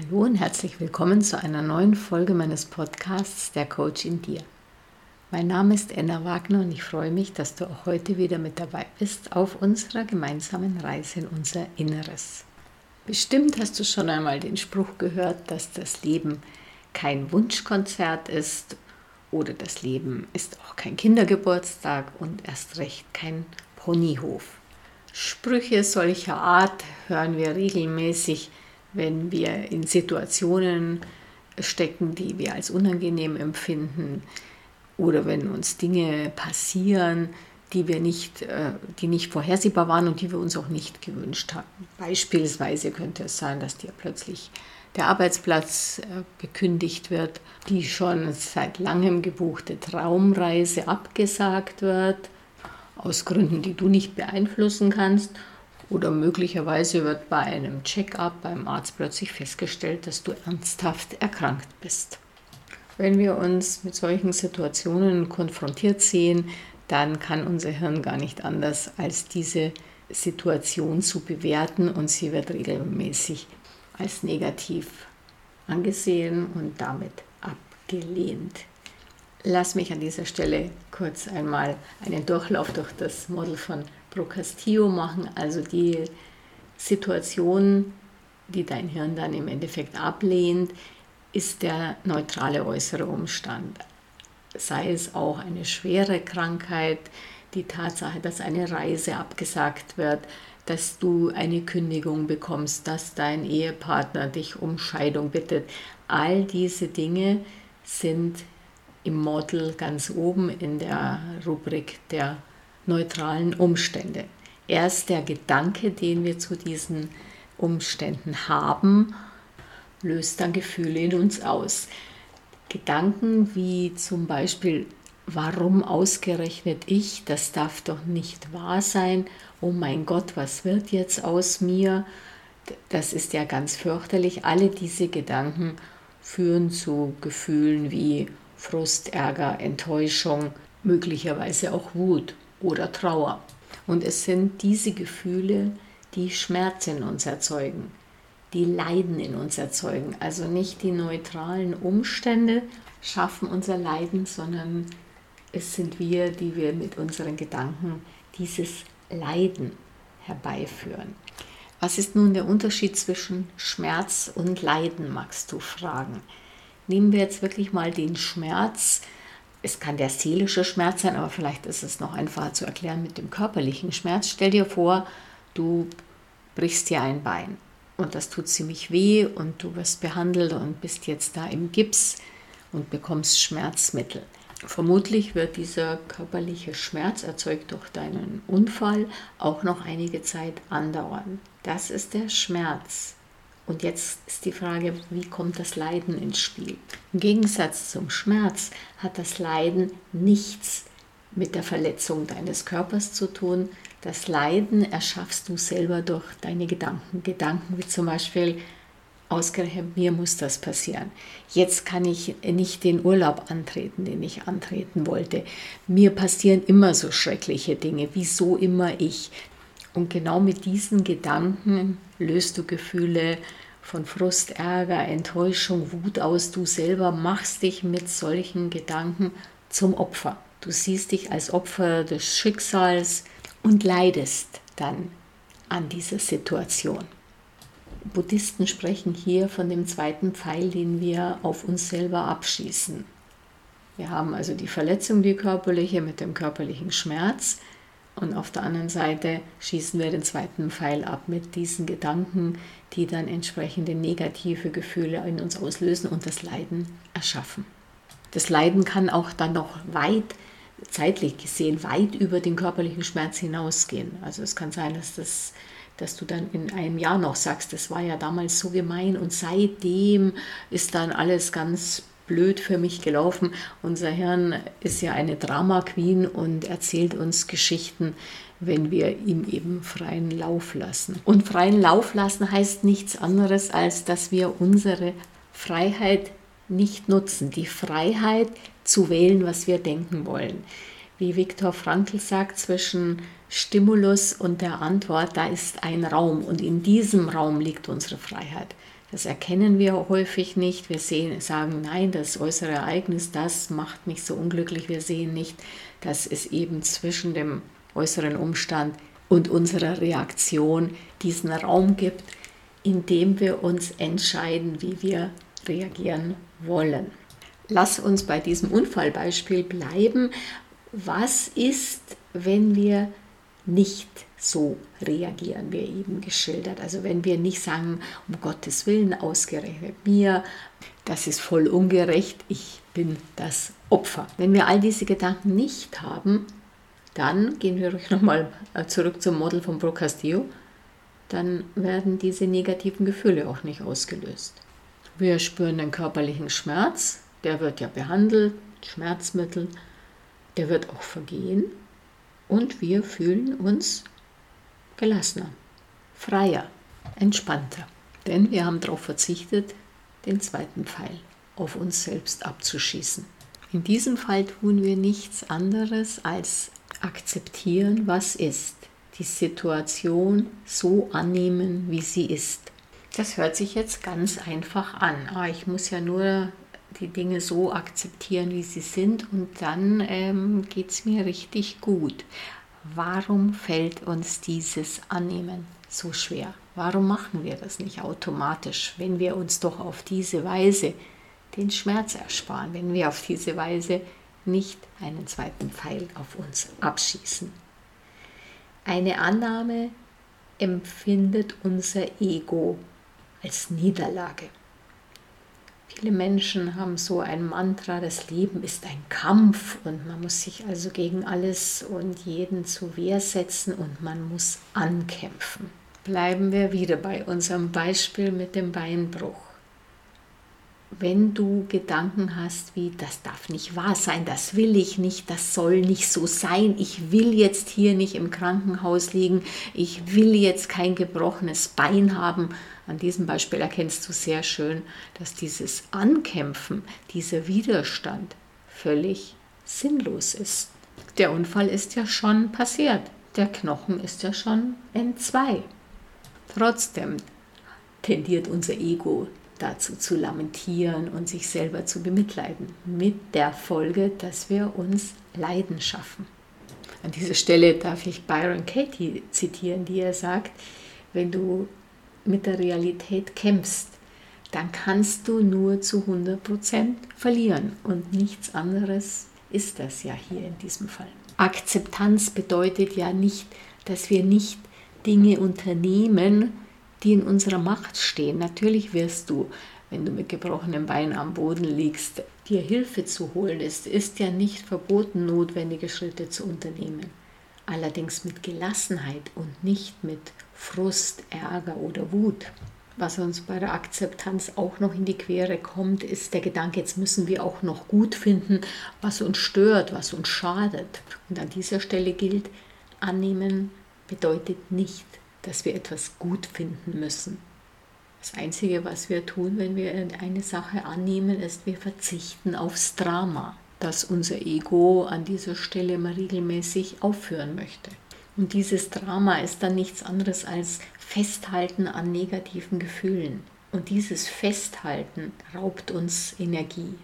Hallo und herzlich willkommen zu einer neuen Folge meines Podcasts Der Coach in dir. Mein Name ist Enna Wagner und ich freue mich, dass du auch heute wieder mit dabei bist auf unserer gemeinsamen Reise in unser Inneres. Bestimmt hast du schon einmal den Spruch gehört, dass das Leben kein Wunschkonzert ist oder das Leben ist auch kein Kindergeburtstag und erst recht kein Ponyhof. Sprüche solcher Art hören wir regelmäßig wenn wir in Situationen stecken, die wir als unangenehm empfinden oder wenn uns Dinge passieren, die wir nicht, äh, die nicht vorhersehbar waren und die wir uns auch nicht gewünscht hatten. Beispielsweise könnte es sein, dass dir plötzlich der Arbeitsplatz äh, gekündigt wird, die schon seit langem gebuchte Traumreise abgesagt wird, aus Gründen, die du nicht beeinflussen kannst oder möglicherweise wird bei einem Check-up beim Arzt plötzlich festgestellt, dass du ernsthaft erkrankt bist. Wenn wir uns mit solchen Situationen konfrontiert sehen, dann kann unser Hirn gar nicht anders, als diese Situation zu bewerten und sie wird regelmäßig als negativ angesehen und damit abgelehnt. Lass mich an dieser Stelle kurz einmal einen Durchlauf durch das Model von Procastillo machen, also die Situation, die dein Hirn dann im Endeffekt ablehnt, ist der neutrale äußere Umstand. Sei es auch eine schwere Krankheit, die Tatsache, dass eine Reise abgesagt wird, dass du eine Kündigung bekommst, dass dein Ehepartner dich um Scheidung bittet. All diese Dinge sind im Model ganz oben in der Rubrik der neutralen Umstände. Erst der Gedanke, den wir zu diesen Umständen haben, löst dann Gefühle in uns aus. Gedanken wie zum Beispiel, warum ausgerechnet ich, das darf doch nicht wahr sein, oh mein Gott, was wird jetzt aus mir, das ist ja ganz fürchterlich. Alle diese Gedanken führen zu Gefühlen wie Frust, Ärger, Enttäuschung, möglicherweise auch Wut oder Trauer. Und es sind diese Gefühle, die Schmerz in uns erzeugen, die Leiden in uns erzeugen. Also nicht die neutralen Umstände schaffen unser Leiden, sondern es sind wir, die wir mit unseren Gedanken dieses Leiden herbeiführen. Was ist nun der Unterschied zwischen Schmerz und Leiden, magst du fragen? Nehmen wir jetzt wirklich mal den Schmerz, es kann der seelische Schmerz sein, aber vielleicht ist es noch einfacher zu erklären mit dem körperlichen Schmerz. Stell dir vor, du brichst dir ein Bein und das tut ziemlich weh und du wirst behandelt und bist jetzt da im Gips und bekommst Schmerzmittel. Vermutlich wird dieser körperliche Schmerz erzeugt durch deinen Unfall auch noch einige Zeit andauern. Das ist der Schmerz. Und jetzt ist die Frage, wie kommt das Leiden ins Spiel? Im Gegensatz zum Schmerz hat das Leiden nichts mit der Verletzung deines Körpers zu tun. Das Leiden erschaffst du selber durch deine Gedanken. Gedanken wie zum Beispiel, ausgerechnet mir muss das passieren. Jetzt kann ich nicht den Urlaub antreten, den ich antreten wollte. Mir passieren immer so schreckliche Dinge. Wieso immer ich? Und genau mit diesen Gedanken löst du Gefühle von Frust, Ärger, Enttäuschung, Wut aus. Du selber machst dich mit solchen Gedanken zum Opfer. Du siehst dich als Opfer des Schicksals und leidest dann an dieser Situation. Buddhisten sprechen hier von dem zweiten Pfeil, den wir auf uns selber abschießen. Wir haben also die Verletzung, die körperliche, mit dem körperlichen Schmerz. Und auf der anderen Seite schießen wir den zweiten Pfeil ab mit diesen Gedanken, die dann entsprechende negative Gefühle in uns auslösen und das Leiden erschaffen. Das Leiden kann auch dann noch weit, zeitlich gesehen, weit über den körperlichen Schmerz hinausgehen. Also es kann sein, dass, das, dass du dann in einem Jahr noch sagst, das war ja damals so gemein und seitdem ist dann alles ganz blöd für mich gelaufen. Unser Hirn ist ja eine Drama Queen und erzählt uns Geschichten, wenn wir ihm eben freien Lauf lassen. Und freien Lauf lassen heißt nichts anderes, als dass wir unsere Freiheit nicht nutzen. Die Freiheit zu wählen, was wir denken wollen. Wie Viktor Frankl sagt, zwischen Stimulus und der Antwort, da ist ein Raum und in diesem Raum liegt unsere Freiheit. Das erkennen wir häufig nicht. Wir sehen, sagen, nein, das äußere Ereignis, das macht mich so unglücklich. Wir sehen nicht, dass es eben zwischen dem äußeren Umstand und unserer Reaktion diesen Raum gibt, in dem wir uns entscheiden, wie wir reagieren wollen. Lass uns bei diesem Unfallbeispiel bleiben. Was ist, wenn wir nicht so reagieren, wie eben geschildert. Also wenn wir nicht sagen, um Gottes Willen, ausgerechnet mir, das ist voll ungerecht, ich bin das Opfer. Wenn wir all diese Gedanken nicht haben, dann gehen wir nochmal zurück zum Model von Bro Castillo, dann werden diese negativen Gefühle auch nicht ausgelöst. Wir spüren den körperlichen Schmerz, der wird ja behandelt, Schmerzmittel, der wird auch vergehen und wir fühlen uns gelassener, freier, entspannter. Denn wir haben darauf verzichtet, den zweiten Pfeil auf uns selbst abzuschießen. In diesem Fall tun wir nichts anderes als akzeptieren, was ist, die Situation so annehmen, wie sie ist. Das hört sich jetzt ganz einfach an. Ah, ich muss ja nur die Dinge so akzeptieren, wie sie sind und dann ähm, geht es mir richtig gut. Warum fällt uns dieses Annehmen so schwer? Warum machen wir das nicht automatisch, wenn wir uns doch auf diese Weise den Schmerz ersparen, wenn wir auf diese Weise nicht einen zweiten Pfeil auf uns abschießen? Eine Annahme empfindet unser Ego als Niederlage. Viele Menschen haben so ein Mantra, das Leben ist ein Kampf und man muss sich also gegen alles und jeden zu Wehr setzen und man muss ankämpfen. Bleiben wir wieder bei unserem Beispiel mit dem Beinbruch. Wenn du Gedanken hast wie, das darf nicht wahr sein, das will ich nicht, das soll nicht so sein, ich will jetzt hier nicht im Krankenhaus liegen, ich will jetzt kein gebrochenes Bein haben, an diesem Beispiel erkennst du sehr schön, dass dieses Ankämpfen, dieser Widerstand völlig sinnlos ist. Der Unfall ist ja schon passiert. Der Knochen ist ja schon entzwei. Trotzdem tendiert unser Ego dazu zu lamentieren und sich selber zu bemitleiden, mit der Folge, dass wir uns Leiden schaffen. An dieser Stelle darf ich Byron Katie zitieren, die er sagt, wenn du mit der Realität kämpfst, dann kannst du nur zu 100% verlieren. Und nichts anderes ist das ja hier in diesem Fall. Akzeptanz bedeutet ja nicht, dass wir nicht Dinge unternehmen, die in unserer Macht stehen. Natürlich wirst du, wenn du mit gebrochenem Bein am Boden liegst, dir Hilfe zu holen. Es ist ja nicht verboten, notwendige Schritte zu unternehmen. Allerdings mit Gelassenheit und nicht mit Frust, Ärger oder Wut. Was uns bei der Akzeptanz auch noch in die Quere kommt, ist der Gedanke, jetzt müssen wir auch noch gut finden, was uns stört, was uns schadet. Und an dieser Stelle gilt, annehmen bedeutet nicht, dass wir etwas gut finden müssen. Das Einzige, was wir tun, wenn wir eine Sache annehmen, ist, wir verzichten aufs Drama, das unser Ego an dieser Stelle mal regelmäßig aufführen möchte. Und dieses Drama ist dann nichts anderes als Festhalten an negativen Gefühlen. Und dieses Festhalten raubt uns Energie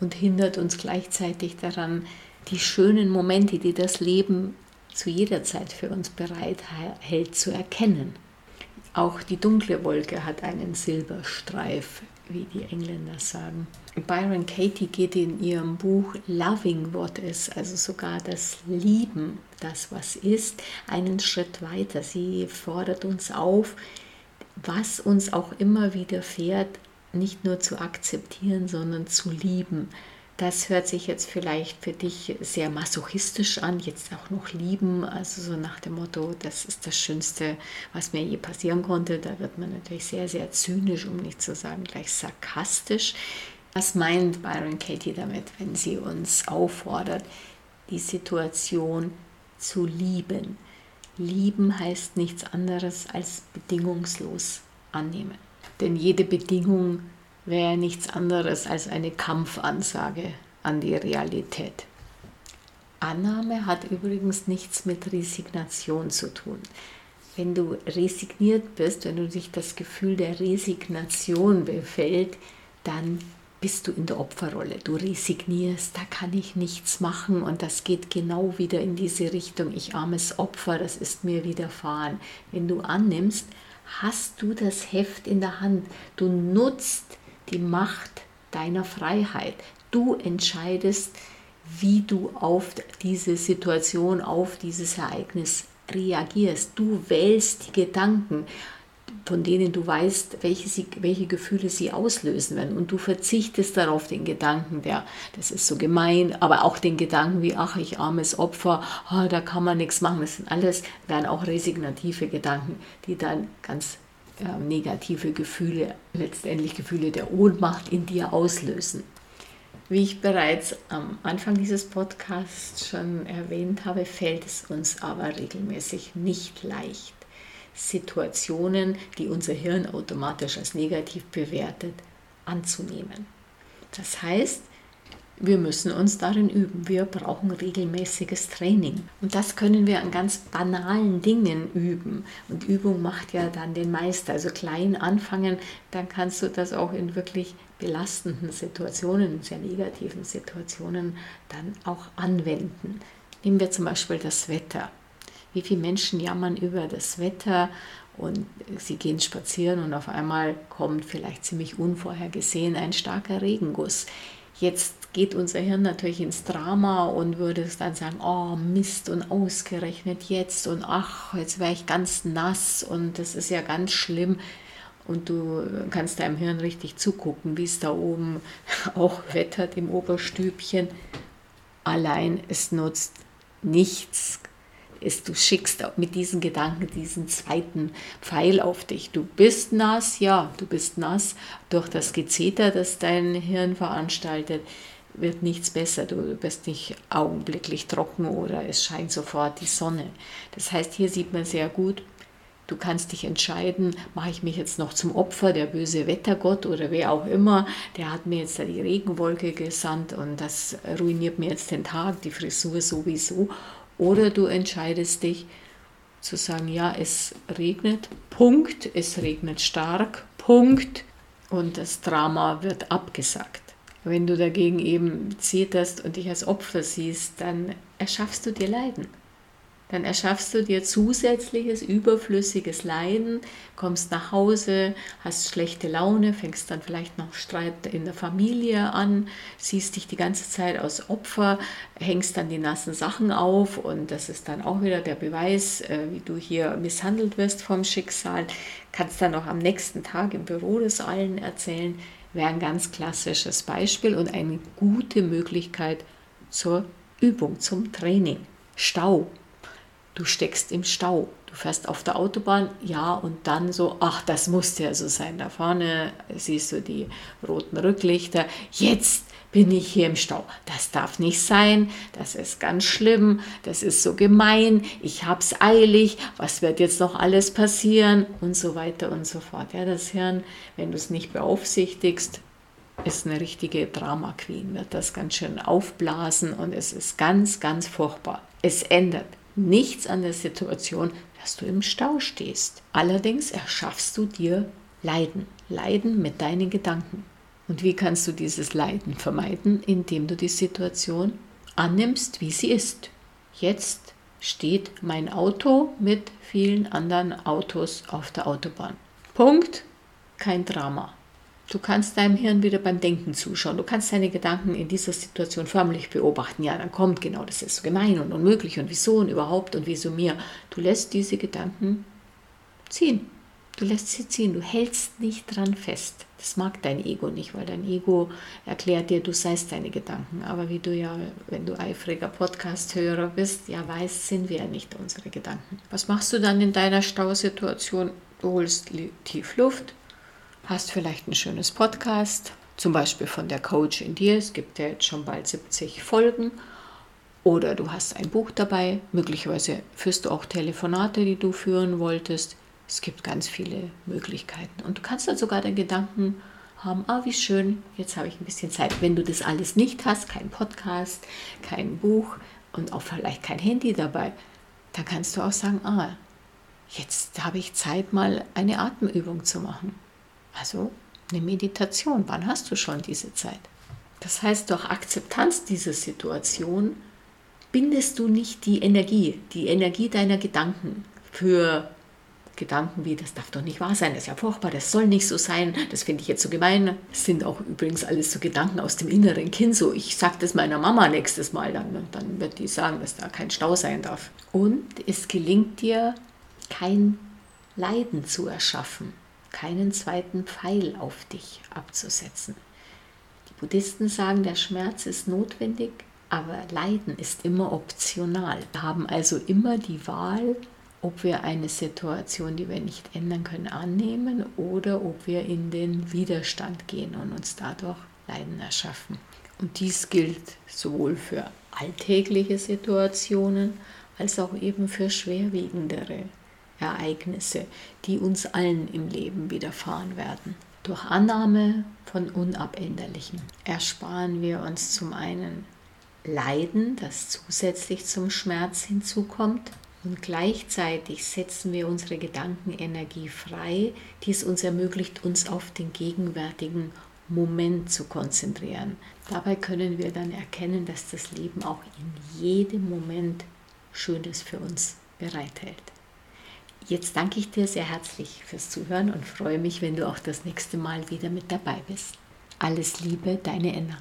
und hindert uns gleichzeitig daran, die schönen Momente, die das Leben zu jeder Zeit für uns bereithält, zu erkennen. Auch die dunkle Wolke hat einen Silberstreif wie die Engländer sagen. Byron Katie geht in ihrem Buch Loving What Is, also sogar das Lieben, das was ist, einen Schritt weiter. Sie fordert uns auf, was uns auch immer widerfährt, nicht nur zu akzeptieren, sondern zu lieben. Das hört sich jetzt vielleicht für dich sehr masochistisch an, jetzt auch noch lieben, also so nach dem Motto, das ist das Schönste, was mir je passieren konnte. Da wird man natürlich sehr, sehr zynisch, um nicht zu sagen gleich sarkastisch. Was meint Byron Katie damit, wenn sie uns auffordert, die Situation zu lieben? Lieben heißt nichts anderes als bedingungslos annehmen. Denn jede Bedingung wäre nichts anderes als eine Kampfansage an die Realität. Annahme hat übrigens nichts mit Resignation zu tun. wenn du resigniert bist, wenn du dich das Gefühl der Resignation befällt, dann bist du in der Opferrolle. Du resignierst, da kann ich nichts machen und das geht genau wieder in diese Richtung. Ich armes Opfer, das ist mir widerfahren. Wenn du annimmst, hast du das Heft in der Hand. Du nutzt die Macht deiner Freiheit. Du entscheidest, wie du auf diese Situation, auf dieses Ereignis reagierst. Du wählst die Gedanken von denen du weißt, welche, sie, welche Gefühle sie auslösen werden. Und du verzichtest darauf den Gedanken, der, das ist so gemein, aber auch den Gedanken wie, ach, ich armes Opfer, oh, da kann man nichts machen. Das sind alles, werden auch resignative Gedanken, die dann ganz äh, negative Gefühle, letztendlich Gefühle der Ohnmacht in dir auslösen. Wie ich bereits am Anfang dieses Podcasts schon erwähnt habe, fällt es uns aber regelmäßig nicht leicht Situationen, die unser Hirn automatisch als negativ bewertet, anzunehmen. Das heißt, wir müssen uns darin üben. Wir brauchen regelmäßiges Training. Und das können wir an ganz banalen Dingen üben. Und Übung macht ja dann den Meister. Also klein anfangen, dann kannst du das auch in wirklich belastenden Situationen, sehr negativen Situationen dann auch anwenden. Nehmen wir zum Beispiel das Wetter. Wie viele Menschen jammern über das Wetter und sie gehen spazieren und auf einmal kommt vielleicht ziemlich unvorhergesehen ein starker Regenguss. Jetzt geht unser Hirn natürlich ins Drama und würde es dann sagen, oh Mist und ausgerechnet jetzt und ach, jetzt wäre ich ganz nass und das ist ja ganz schlimm. Und du kannst deinem Hirn richtig zugucken, wie es da oben auch wettert im Oberstübchen. Allein es nutzt nichts, ist, du schickst mit diesen Gedanken diesen zweiten Pfeil auf dich. Du bist nass, ja, du bist nass. Durch das Gezeter, das dein Hirn veranstaltet, wird nichts besser. Du bist nicht augenblicklich trocken oder es scheint sofort die Sonne. Das heißt, hier sieht man sehr gut, Du kannst dich entscheiden, mache ich mich jetzt noch zum Opfer, der böse Wettergott oder wer auch immer, der hat mir jetzt da die Regenwolke gesandt und das ruiniert mir jetzt den Tag, die Frisur sowieso. Oder du entscheidest dich zu sagen, ja, es regnet, Punkt, es regnet stark, Punkt, und das Drama wird abgesagt. Wenn du dagegen eben zitterst und dich als Opfer siehst, dann erschaffst du dir Leiden. Dann erschaffst du dir zusätzliches, überflüssiges Leiden, kommst nach Hause, hast schlechte Laune, fängst dann vielleicht noch Streit in der Familie an, siehst dich die ganze Zeit als Opfer, hängst dann die nassen Sachen auf und das ist dann auch wieder der Beweis, äh, wie du hier misshandelt wirst vom Schicksal, kannst dann auch am nächsten Tag im Büro des allen erzählen, wäre ein ganz klassisches Beispiel und eine gute Möglichkeit zur Übung, zum Training. Stau du steckst im Stau. Du fährst auf der Autobahn, ja, und dann so, ach, das muss ja so sein. Da vorne siehst du die roten Rücklichter. Jetzt bin ich hier im Stau. Das darf nicht sein. Das ist ganz schlimm. Das ist so gemein. Ich hab's eilig. Was wird jetzt noch alles passieren? Und so weiter und so fort. Ja, das Hirn, wenn du es nicht beaufsichtigst, ist eine richtige Drama Queen, wird das ganz schön aufblasen und es ist ganz, ganz furchtbar. Es ändert nichts an der Situation, dass du im Stau stehst. Allerdings erschaffst du dir Leiden, Leiden mit deinen Gedanken. Und wie kannst du dieses Leiden vermeiden? Indem du die Situation annimmst, wie sie ist. Jetzt steht mein Auto mit vielen anderen Autos auf der Autobahn. Punkt, kein Drama. Du kannst deinem Hirn wieder beim Denken zuschauen. Du kannst deine Gedanken in dieser Situation förmlich beobachten. Ja, dann kommt genau, das ist so gemein und unmöglich und wieso und überhaupt und wieso mir. Du lässt diese Gedanken ziehen. Du lässt sie ziehen. Du hältst nicht dran fest. Das mag dein Ego nicht, weil dein Ego erklärt dir, du seist deine Gedanken. Aber wie du ja, wenn du eifriger Podcast-Hörer bist, ja weißt, sind wir ja nicht unsere Gedanken. Was machst du dann in deiner Stausituation? Du holst tief Luft, hast vielleicht ein schönes Podcast, zum Beispiel von der Coach in dir. Es gibt ja jetzt schon bald 70 Folgen. Oder du hast ein Buch dabei. Möglicherweise führst du auch Telefonate, die du führen wolltest. Es gibt ganz viele Möglichkeiten. Und du kannst dann sogar den Gedanken haben, ah, wie schön, jetzt habe ich ein bisschen Zeit. Wenn du das alles nicht hast, kein Podcast, kein Buch und auch vielleicht kein Handy dabei, dann kannst du auch sagen, ah, jetzt habe ich Zeit, mal eine Atemübung zu machen. Also eine Meditation. Wann hast du schon diese Zeit? Das heißt, durch Akzeptanz dieser Situation bindest du nicht die Energie, die Energie deiner Gedanken für Gedanken wie, das darf doch nicht wahr sein, das ist ja furchtbar, das soll nicht so sein, das finde ich jetzt so gemein. Das sind auch übrigens alles so Gedanken aus dem inneren Kind, so ich sage das meiner Mama nächstes Mal, dann, dann wird die sagen, dass da kein Stau sein darf. Und es gelingt dir, kein Leiden zu erschaffen, keinen zweiten Pfeil auf dich abzusetzen. Die Buddhisten sagen, der Schmerz ist notwendig, aber Leiden ist immer optional. Wir haben also immer die Wahl, ob wir eine Situation, die wir nicht ändern können, annehmen oder ob wir in den Widerstand gehen und uns dadurch Leiden erschaffen. Und dies gilt sowohl für alltägliche Situationen als auch eben für schwerwiegendere Ereignisse, die uns allen im Leben widerfahren werden. Durch Annahme von Unabänderlichem ersparen wir uns zum einen Leiden, das zusätzlich zum Schmerz hinzukommt, und gleichzeitig setzen wir unsere Gedankenenergie frei, die es uns ermöglicht, uns auf den gegenwärtigen Moment zu konzentrieren. Dabei können wir dann erkennen, dass das Leben auch in jedem Moment Schönes für uns bereithält. Jetzt danke ich dir sehr herzlich fürs Zuhören und freue mich, wenn du auch das nächste Mal wieder mit dabei bist. Alles Liebe, deine Enna.